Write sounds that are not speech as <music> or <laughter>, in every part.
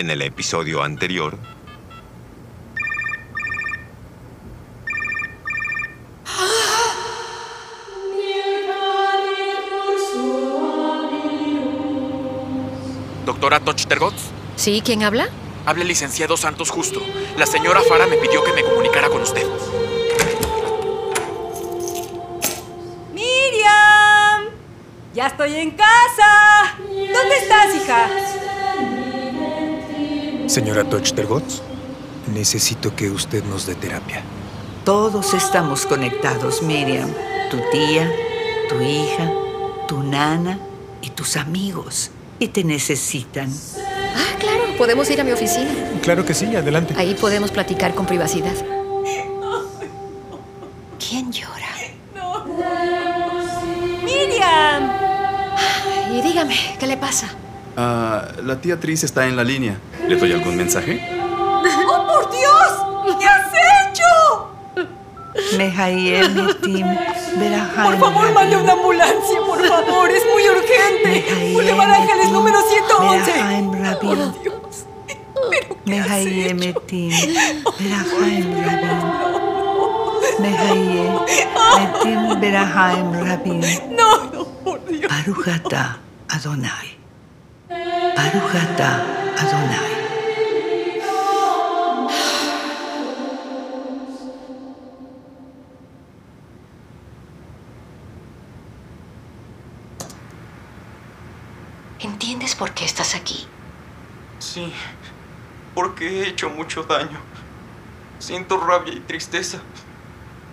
En el episodio anterior, Doctora Tochtergotz, ¿Sí? ¿Quién habla? habla el licenciado Santos Justo. La señora Fara me pidió que me comunicara con usted. ¡Miriam! ¡Ya estoy en casa! ¿Dónde estás, hija? Señora Tochtergotz, necesito que usted nos dé terapia. Todos estamos conectados, Miriam. Tu tía, tu hija, tu nana y tus amigos. Y te necesitan. Ah, claro, podemos ir a mi oficina. Claro que sí, adelante. Ahí podemos platicar con privacidad. ¿Quién llora? ¡Miriam! Y dígame, ¿qué le pasa? Ah, la tía Tris está en la línea. ¿Le doy algún mensaje? ¡Oh, por Dios! ¿Qué has hecho? Mehayemetim, Por favor, mande una ambulancia, por favor. Es muy urgente. Boulevard Ángeles número 111. Por Dios. Mehayemetim, Berahaim Rabin. Mehayemetim, Berahaim Rabin. No, no, por Dios. Barujata Adonai. Barujata Adonai. Por qué estás aquí? Sí, porque he hecho mucho daño. Siento rabia y tristeza.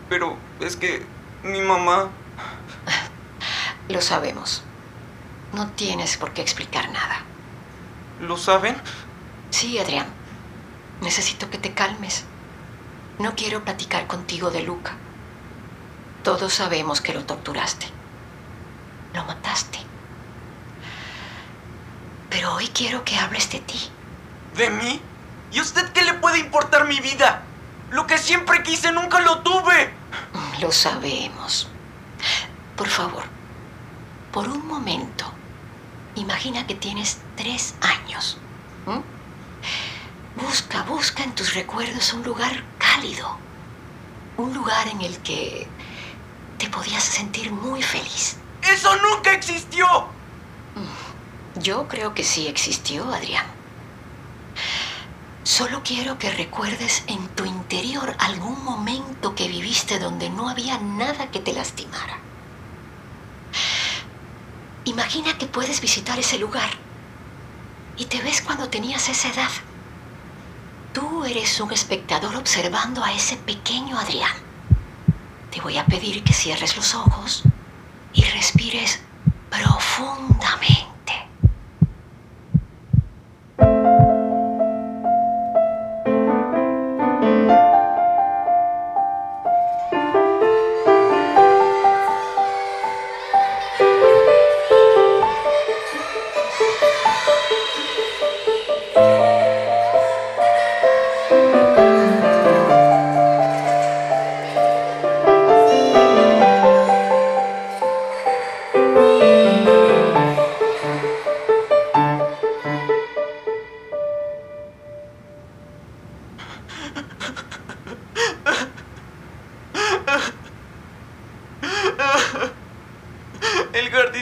Pero es que mi mamá... Lo sabemos. No tienes por qué explicar nada. ¿Lo saben? Sí, Adrián. Necesito que te calmes. No quiero platicar contigo de Luca. Todos sabemos que lo torturaste. Lo mataste. Pero hoy quiero que hables de ti. ¿De mí? ¿Y a usted qué le puede importar mi vida? Lo que siempre quise nunca lo tuve. Lo sabemos. Por favor, por un momento, imagina que tienes tres años. Busca, busca en tus recuerdos un lugar cálido. Un lugar en el que te podías sentir muy feliz. ¡Eso nunca existió! Yo creo que sí existió, Adrián. Solo quiero que recuerdes en tu interior algún momento que viviste donde no había nada que te lastimara. Imagina que puedes visitar ese lugar y te ves cuando tenías esa edad. Tú eres un espectador observando a ese pequeño Adrián. Te voy a pedir que cierres los ojos y respires profundamente.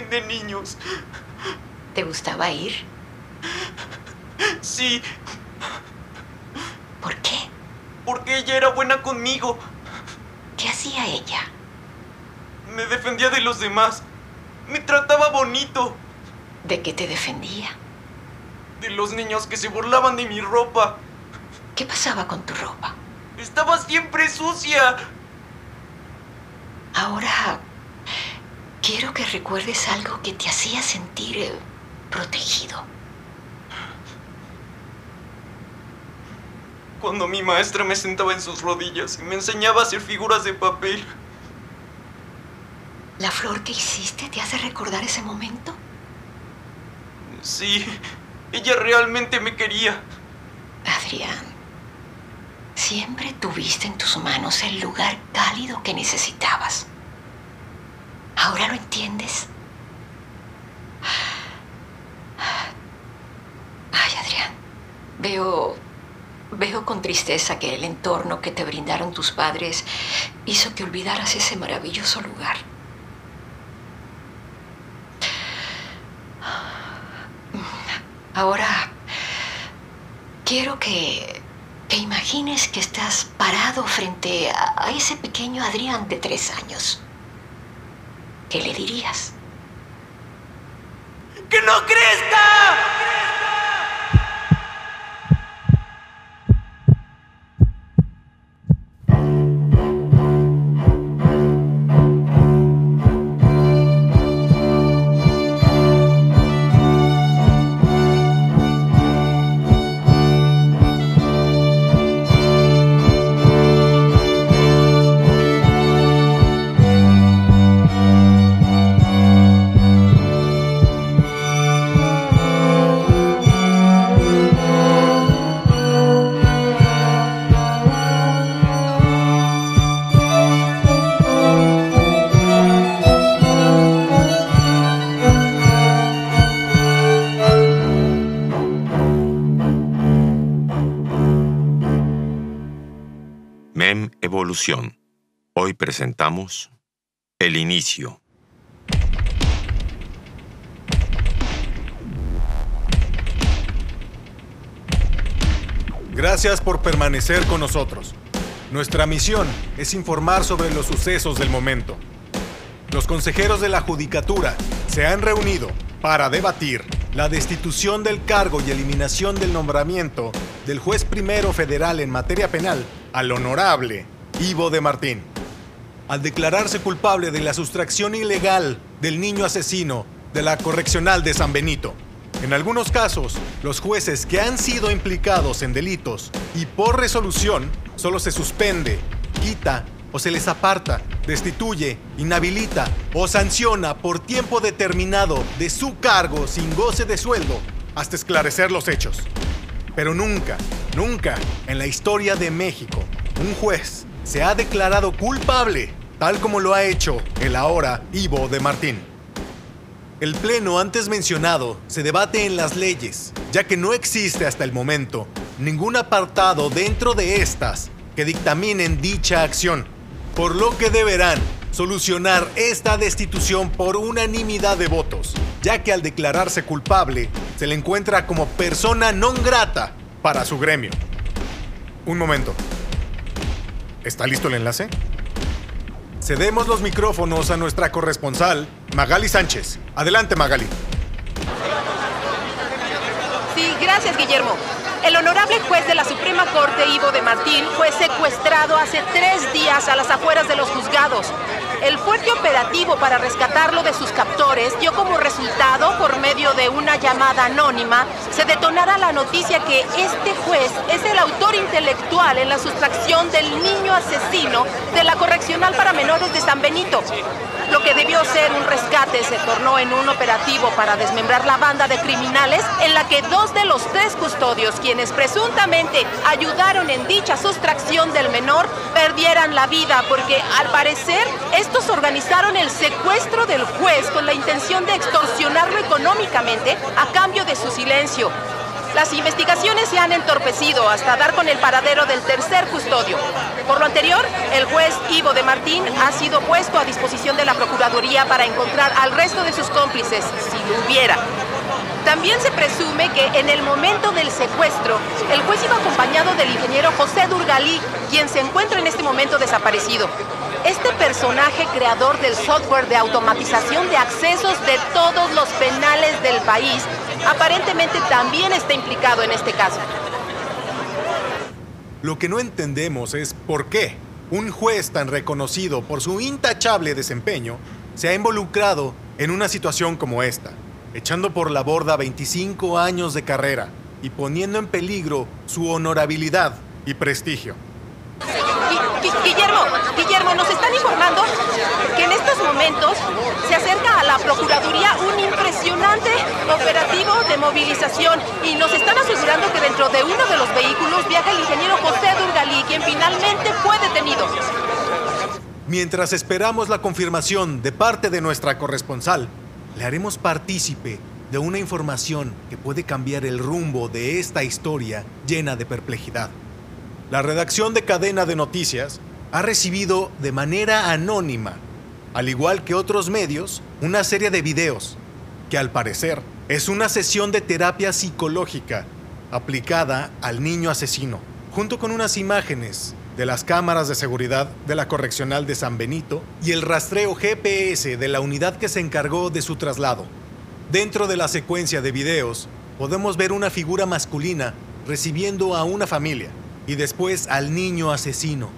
Jardín de niños. ¿Te gustaba ir? Sí, ¿Por qué? porque ella era buena conmigo. ¿Qué hacía ella? Me defendía de los demás. Me trataba bonito. ¿De qué te defendía? De los niños que se burlaban de mi ropa. ¿Qué pasaba con tu ropa? Estaba siempre sucia. Ahora quiero que recuerdes algo que te hacía sentir eh, protegido. Cuando mi maestra me sentaba en sus rodillas y me enseñaba a hacer figuras de papel. ¿La flor que hiciste te hace recordar ese momento? Sí, ella realmente me quería. Adrián, siempre tuviste en tus manos el lugar cálido que necesitabas. ¿Ahora lo entiendes? Ay, Adrián, Veo. Veo con tristeza que el entorno que te brindaron tus padres hizo que olvidaras ese maravilloso lugar. Ahora, quiero que, que imagines que estás parado frente a, a ese pequeño Adrián de tres años. ¿Qué le dirías? ¡Que no crezca! Hoy presentamos El Inicio. Gracias por permanecer con nosotros. Nuestra misión es informar sobre los sucesos del momento. Los consejeros de la Judicatura se han reunido para debatir la destitución del cargo y eliminación del nombramiento del juez primero federal en materia penal al honorable Ivo de Martín. Al declararse culpable de la sustracción ilegal del niño asesino de la correccional de San Benito. En algunos casos, los jueces que han sido implicados en delitos y por resolución solo se suspende, quita o se les aparta, destituye, inhabilita o sanciona por tiempo determinado de su cargo sin goce de sueldo hasta esclarecer los hechos. Pero nunca, nunca en la historia de México un juez se ha declarado culpable, tal como lo ha hecho el ahora Ivo de Martín. El pleno antes mencionado se debate en las leyes, ya que no existe hasta el momento ningún apartado dentro de estas que dictaminen dicha acción, por lo que deberán solucionar esta destitución por unanimidad de votos, ya que al declararse culpable se le encuentra como persona non grata para su gremio. Un momento. ¿Está listo el enlace? Cedemos los micrófonos a nuestra corresponsal, Magali Sánchez. Adelante, Magali. Sí, gracias, Guillermo. El honorable juez de la Suprema Corte, Ivo de Martín, fue secuestrado hace tres días a las afueras de los juzgados. El fuerte operativo para rescatarlo de sus captores dio como resultado, por medio de una llamada anónima, se detonara la noticia que este juez es el autor intelectual en la sustracción del niño asesino de la correccional para menores de San Benito. Lo que debió ser un rescate se tornó en un operativo para desmembrar la banda de criminales en la que dos de los tres custodios, quienes presuntamente ayudaron en dicha sustracción del menor, perdieran la vida porque al parecer estos organizaron el secuestro del juez con la intención de extorsionarlo económicamente a cambio de su silencio. Las investigaciones se han entorpecido hasta dar con el paradero del tercer custodio. Por lo anterior, el juez Ivo de Martín ha sido puesto a disposición de la Procuraduría para encontrar al resto de sus cómplices, si lo hubiera. También se presume que en el momento del secuestro, el juez iba acompañado del ingeniero José Durgalí, quien se encuentra en este momento desaparecido. Este personaje creador del software de automatización de accesos de todos los penales del país aparentemente también está implicado en este caso. Lo que no entendemos es por qué un juez tan reconocido por su intachable desempeño se ha involucrado en una situación como esta, echando por la borda 25 años de carrera y poniendo en peligro su honorabilidad y prestigio. Gui- Gui- Guillermo, Guillermo, nos están informando que en estos momentos se acerca a la Procuraduría un impresionante operativo de movilización y nos están asegurando que dentro de uno de los vehículos viaja el ingeniero José Durgalí, quien finalmente fue detenido. Mientras esperamos la confirmación de parte de nuestra corresponsal, le haremos partícipe de una información que puede cambiar el rumbo de esta historia llena de perplejidad. La redacción de Cadena de Noticias ha recibido de manera anónima, al igual que otros medios, una serie de videos que al parecer es una sesión de terapia psicológica aplicada al niño asesino, junto con unas imágenes de las cámaras de seguridad de la Correccional de San Benito y el rastreo GPS de la unidad que se encargó de su traslado. Dentro de la secuencia de videos podemos ver una figura masculina recibiendo a una familia y después al niño asesino.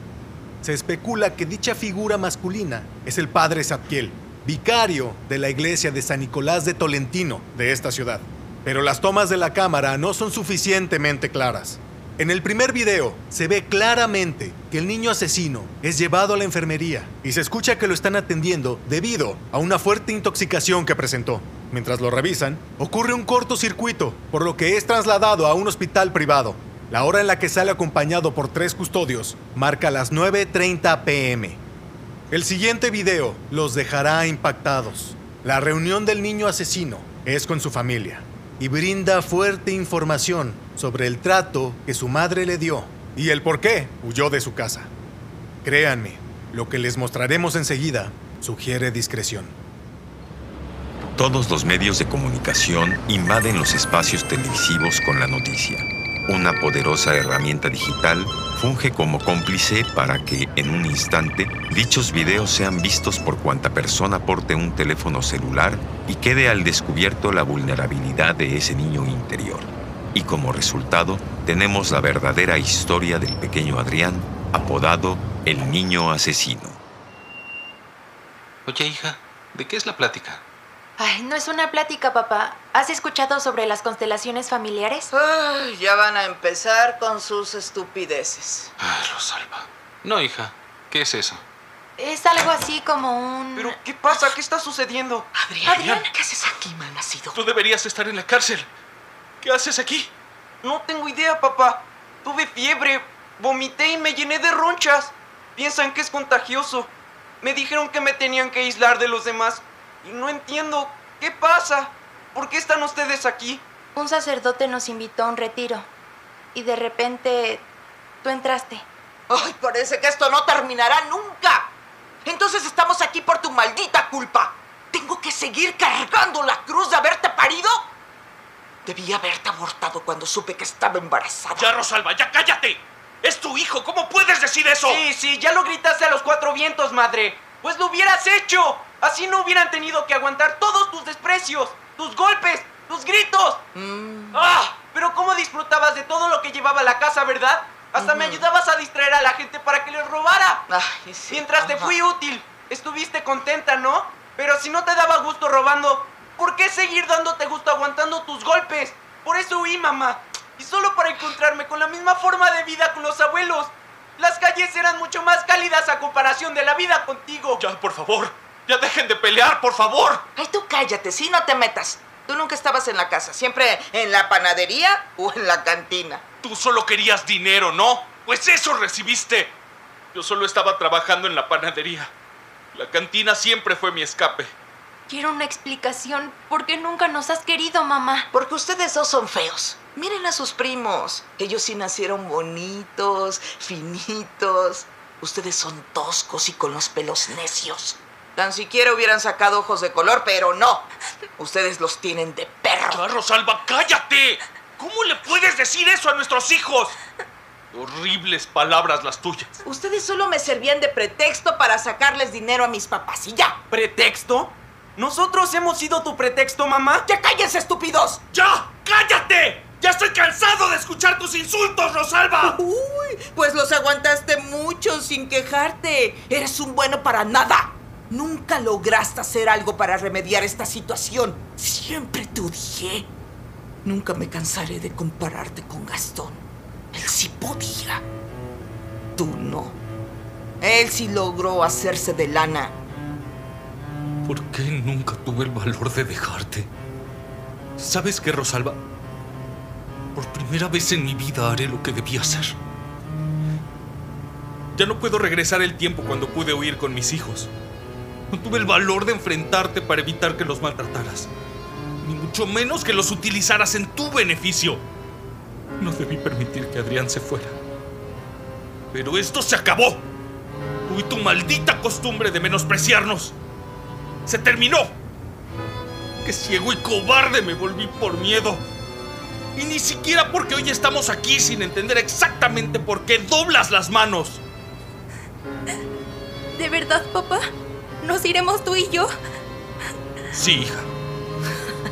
Se especula que dicha figura masculina es el padre Zadkiel, vicario de la iglesia de San Nicolás de Tolentino de esta ciudad. Pero las tomas de la cámara no son suficientemente claras. En el primer video se ve claramente que el niño asesino es llevado a la enfermería y se escucha que lo están atendiendo debido a una fuerte intoxicación que presentó. Mientras lo revisan, ocurre un cortocircuito, por lo que es trasladado a un hospital privado. La hora en la que sale acompañado por tres custodios marca las 9.30 pm. El siguiente video los dejará impactados. La reunión del niño asesino es con su familia y brinda fuerte información sobre el trato que su madre le dio y el por qué huyó de su casa. Créanme, lo que les mostraremos enseguida sugiere discreción. Todos los medios de comunicación invaden los espacios televisivos con la noticia. Una poderosa herramienta digital funge como cómplice para que, en un instante, dichos videos sean vistos por cuanta persona porte un teléfono celular y quede al descubierto la vulnerabilidad de ese niño interior. Y como resultado, tenemos la verdadera historia del pequeño Adrián, apodado el niño asesino. Oye, hija, ¿de qué es la plática? Ay, no es una plática, papá. ¿Has escuchado sobre las constelaciones familiares? Ay, ya van a empezar con sus estupideces. Ay, Rosalba. No, hija. ¿Qué es eso? Es algo así como un... ¿Pero qué pasa? ¿Qué está sucediendo? Adrián, Adrián. ¿qué haces aquí, malnacido? Tú deberías estar en la cárcel. ¿Qué haces aquí? No tengo idea, papá. Tuve fiebre, vomité y me llené de ronchas. Piensan que es contagioso. Me dijeron que me tenían que aislar de los demás. Y no entiendo. ¿Qué pasa? ¿Por qué están ustedes aquí? Un sacerdote nos invitó a un retiro. Y de repente tú entraste. Ay, parece que esto no terminará nunca. Entonces estamos aquí por tu maldita culpa. ¿Tengo que seguir cargando la cruz de haberte parido? Debí haberte abortado cuando supe que estaba embarazada. Ya, Rosalba, ya cállate. Es tu hijo. ¿Cómo puedes decir eso? Sí, sí, ya lo gritaste a los cuatro vientos, madre. Pues lo hubieras hecho. Así no hubieran tenido que aguantar todos tus desprecios, tus golpes, tus gritos. Mm. ¡Ah! Pero cómo disfrutabas de todo lo que llevaba a la casa, ¿verdad? Hasta me ayudabas a distraer a la gente para que les robara. Ay, sí, Mientras te fui útil, estuviste contenta, ¿no? Pero si no te daba gusto robando, ¿por qué seguir dándote gusto aguantando tus golpes? Por eso huí, mamá. Y solo para encontrarme con la misma forma de vida con los abuelos. Las calles eran mucho más cálidas a comparación de la vida contigo. Ya, por favor. Ya dejen de pelear, por favor. Ay, tú cállate, sí, no te metas. Tú nunca estabas en la casa, siempre en la panadería o en la cantina. Tú solo querías dinero, ¿no? Pues eso recibiste. Yo solo estaba trabajando en la panadería. La cantina siempre fue mi escape. Quiero una explicación. ¿Por qué nunca nos has querido, mamá? Porque ustedes dos son feos. Miren a sus primos. Ellos sí nacieron bonitos, finitos. Ustedes son toscos y con los pelos necios. Tan siquiera hubieran sacado ojos de color, pero no. Ustedes los tienen de perro. Ya, Rosalba, cállate. ¿Cómo le puedes decir eso a nuestros hijos? Horribles palabras las tuyas. Ustedes solo me servían de pretexto para sacarles dinero a mis papás y ya. ¿Pretexto? ¿Nosotros hemos sido tu pretexto, mamá? ¡Ya cállense, estúpidos! ¡Ya! ¡Cállate! ¡Ya estoy cansado de escuchar tus insultos, Rosalba! Uy, pues los aguantaste mucho sin quejarte. Eres un bueno para nada. Nunca lograste hacer algo para remediar esta situación. Siempre te odié. Nunca me cansaré de compararte con Gastón. Él sí podía. Tú no. Él sí logró hacerse de lana. ¿Por qué nunca tuve el valor de dejarte? ¿Sabes qué, Rosalba? Por primera vez en mi vida haré lo que debía hacer. Ya no puedo regresar el tiempo cuando pude huir con mis hijos. No <laughs> tuve el valor de enfrentarte para evitar que los maltrataras. Ni mucho menos que los utilizaras en tu beneficio. No debí permitir que Adrián se fuera. Pero esto se acabó. Tú y tu maldita costumbre de menospreciarnos. Se terminó. Qué ciego y cobarde me volví por miedo. Y ni siquiera porque hoy estamos aquí sin entender exactamente por qué doblas las manos. ¿De verdad, papá? ¿Nos iremos tú y yo? Sí, hija.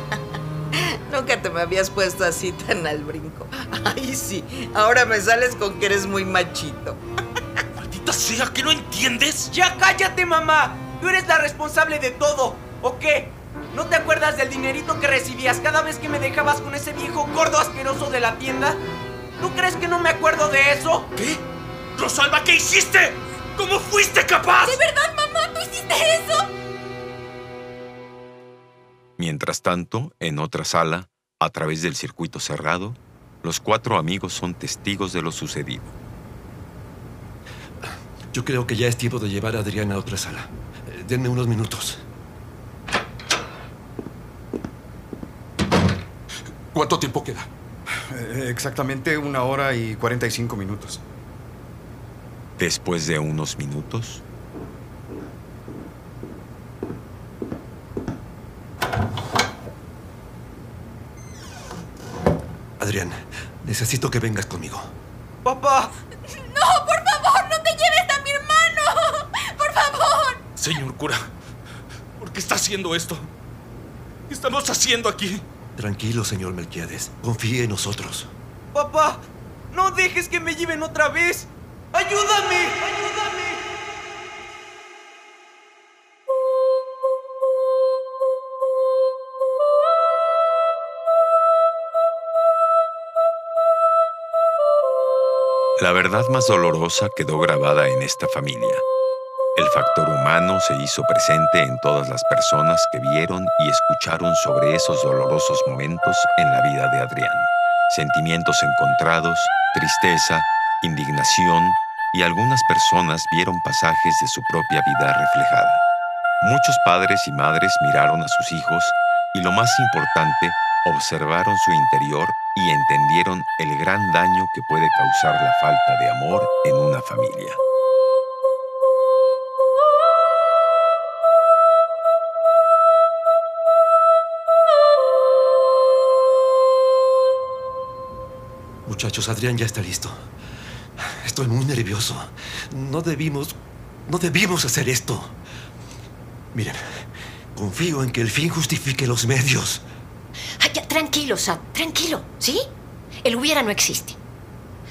<laughs> Nunca te me habías puesto así tan al brinco. Ay, sí. Ahora me sales con que eres muy machito. <laughs> Maldita sea, ¿que no entiendes? ¡Ya cállate, mamá! Tú eres la responsable de todo, ¿o qué? ¿No te acuerdas del dinerito que recibías cada vez que me dejabas con ese viejo gordo asqueroso de la tienda? ¿Tú crees que no me acuerdo de eso? ¿Qué? Rosalba, ¿qué hiciste? ¿Cómo fuiste capaz? ¿De verdad, hiciste eso? Mientras tanto, en otra sala, a través del circuito cerrado, los cuatro amigos son testigos de lo sucedido. Yo creo que ya es tiempo de llevar a Adriana a otra sala. Eh, Denme unos minutos. ¿Cuánto tiempo queda? Eh, Exactamente una hora y 45 minutos. Después de unos minutos, Adrián, necesito que vengas conmigo. ¡Papá! ¡No, por favor! ¡No te lleves a mi hermano! ¡Por favor! Señor cura, ¿por qué está haciendo esto? ¿Qué estamos haciendo aquí? Tranquilo, señor Melquiades. Confíe en nosotros. ¡Papá! ¡No dejes que me lleven otra vez! ¡Ayúdame! ¡Ayúdame! La verdad más dolorosa quedó grabada en esta familia. El factor humano se hizo presente en todas las personas que vieron y escucharon sobre esos dolorosos momentos en la vida de Adrián. Sentimientos encontrados, tristeza, indignación y algunas personas vieron pasajes de su propia vida reflejada. Muchos padres y madres miraron a sus hijos y lo más importante, observaron su interior y entendieron el gran daño que puede causar la falta de amor en una familia. Muchachos, Adrián ya está listo. Estoy muy nervioso. No debimos... No debimos hacer esto. Miren, confío en que el fin justifique los medios. Tranquilo, Sam, tranquilo, ¿sí? El hubiera no existe.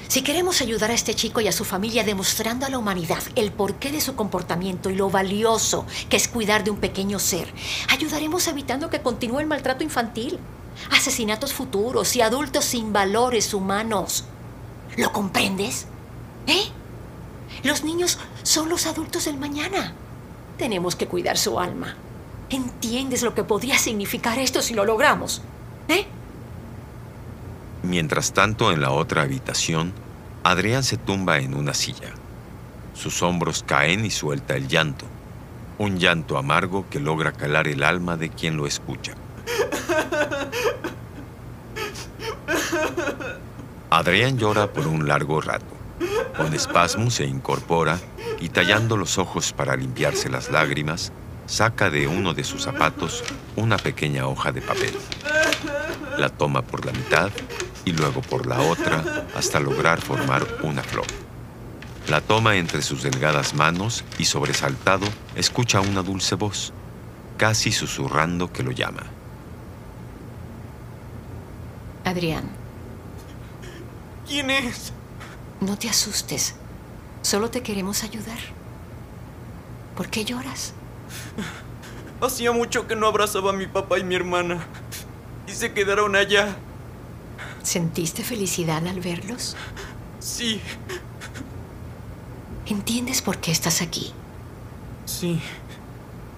Si queremos ayudar a este chico y a su familia demostrando a la humanidad el porqué de su comportamiento y lo valioso que es cuidar de un pequeño ser, ayudaremos evitando que continúe el maltrato infantil, asesinatos futuros y adultos sin valores humanos. ¿Lo comprendes? ¿Eh? Los niños son los adultos del mañana. Tenemos que cuidar su alma. ¿Entiendes lo que podría significar esto si lo logramos? ¿Eh? Mientras tanto, en la otra habitación, Adrián se tumba en una silla. Sus hombros caen y suelta el llanto. Un llanto amargo que logra calar el alma de quien lo escucha. Adrián llora por un largo rato. Con espasmo se incorpora y tallando los ojos para limpiarse las lágrimas, saca de uno de sus zapatos una pequeña hoja de papel. La toma por la mitad y luego por la otra hasta lograr formar una flor. La toma entre sus delgadas manos y sobresaltado escucha una dulce voz, casi susurrando que lo llama. Adrián, ¿Quién es? no te asustes. Solo te queremos ayudar. ¿Por qué lloras? Hacía mucho que no abrazaba a mi papá y mi hermana. Se quedaron allá. ¿Sentiste felicidad al verlos? Sí, ¿Entiendes por qué estás aquí? sí.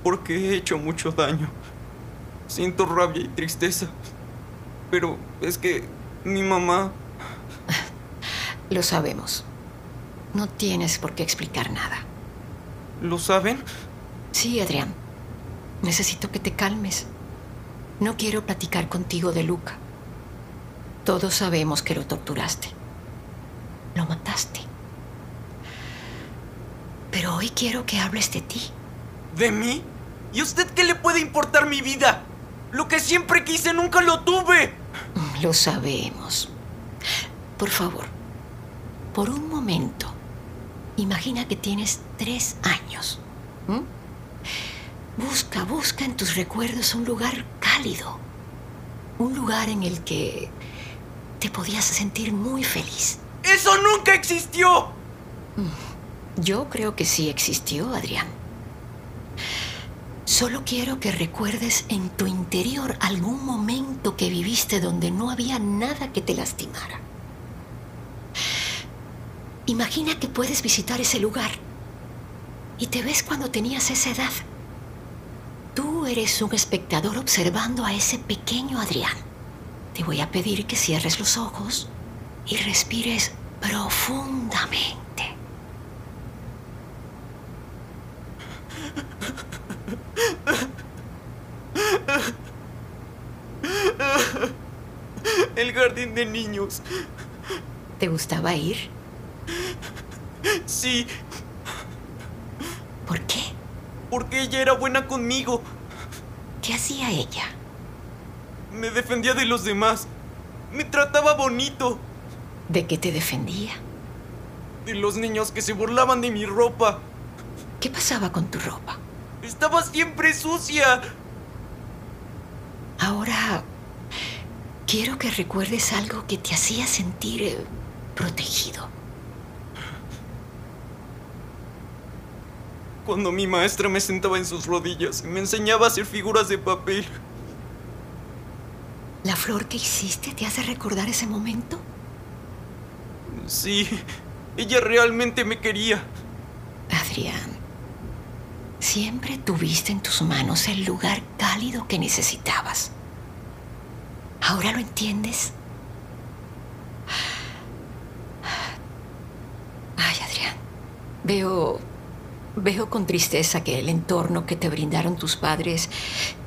Porque he hecho mucho daño. Siento rabia y tristeza. Pero es que mi mamá... Lo sabemos. No tienes por qué explicar nada. ¿Lo saben? Sí, Adrián. Necesito que te calmes. No quiero platicar contigo de Luca. Todos sabemos que lo torturaste. Lo mataste. Pero hoy quiero que hables de ti. ¿De mí? ¿Y a usted qué le puede importar mi vida? Lo que siempre quise nunca lo tuve. Lo sabemos. Por favor, por un momento, imagina que tienes tres años. Busca, busca en tus recuerdos un lugar cálido. Un lugar en el que te podías sentir muy feliz. ¡Eso nunca existió! Yo creo que sí existió, Adrián. Solo quiero que recuerdes en tu interior algún momento que viviste donde no había nada que te lastimara. Imagina que puedes visitar ese lugar y te ves cuando tenías esa edad. Eres un espectador observando a ese pequeño Adrián. Te voy a pedir que cierres los ojos y respires profundamente. El jardín de niños. ¿Te gustaba ir? Sí. ¿Por qué? Porque ella era buena conmigo. ¿Qué hacía ella? Me defendía de los demás. Me trataba bonito. ¿De qué te defendía? De los niños que se burlaban de mi ropa. ¿Qué pasaba con tu ropa? Estaba siempre sucia. Ahora quiero que recuerdes algo que te hacía sentir eh, protegido. Cuando mi maestra me sentaba en sus rodillas y me enseñaba a hacer figuras de papel. ¿La flor que hiciste te hace recordar ese momento? Sí, ella realmente me quería. Adrián, siempre tuviste en tus manos el lugar cálido que necesitabas. ¿Ahora lo entiendes? Ay, Adrián, veo Veo con tristeza que el entorno que te brindaron tus padres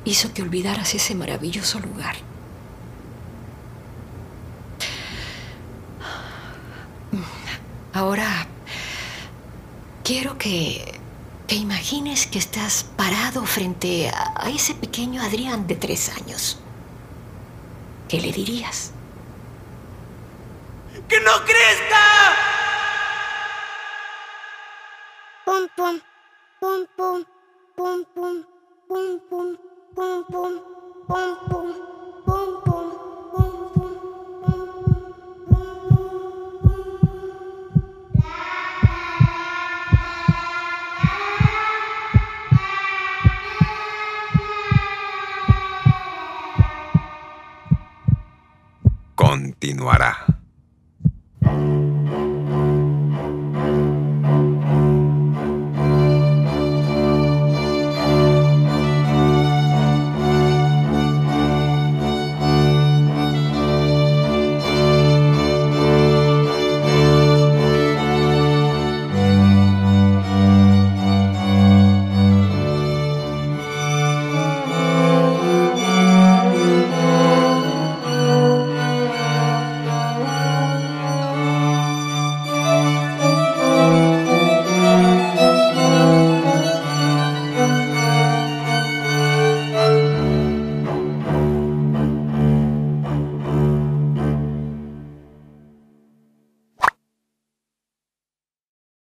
hizo que olvidaras ese maravilloso lugar. Ahora, quiero que, que imagines que estás parado frente a, a ese pequeño Adrián de tres años. ¿Qué le dirías? ¡Que no crezca! pum pum pum pum pum pum pum pum pum pum pum pum Continuará.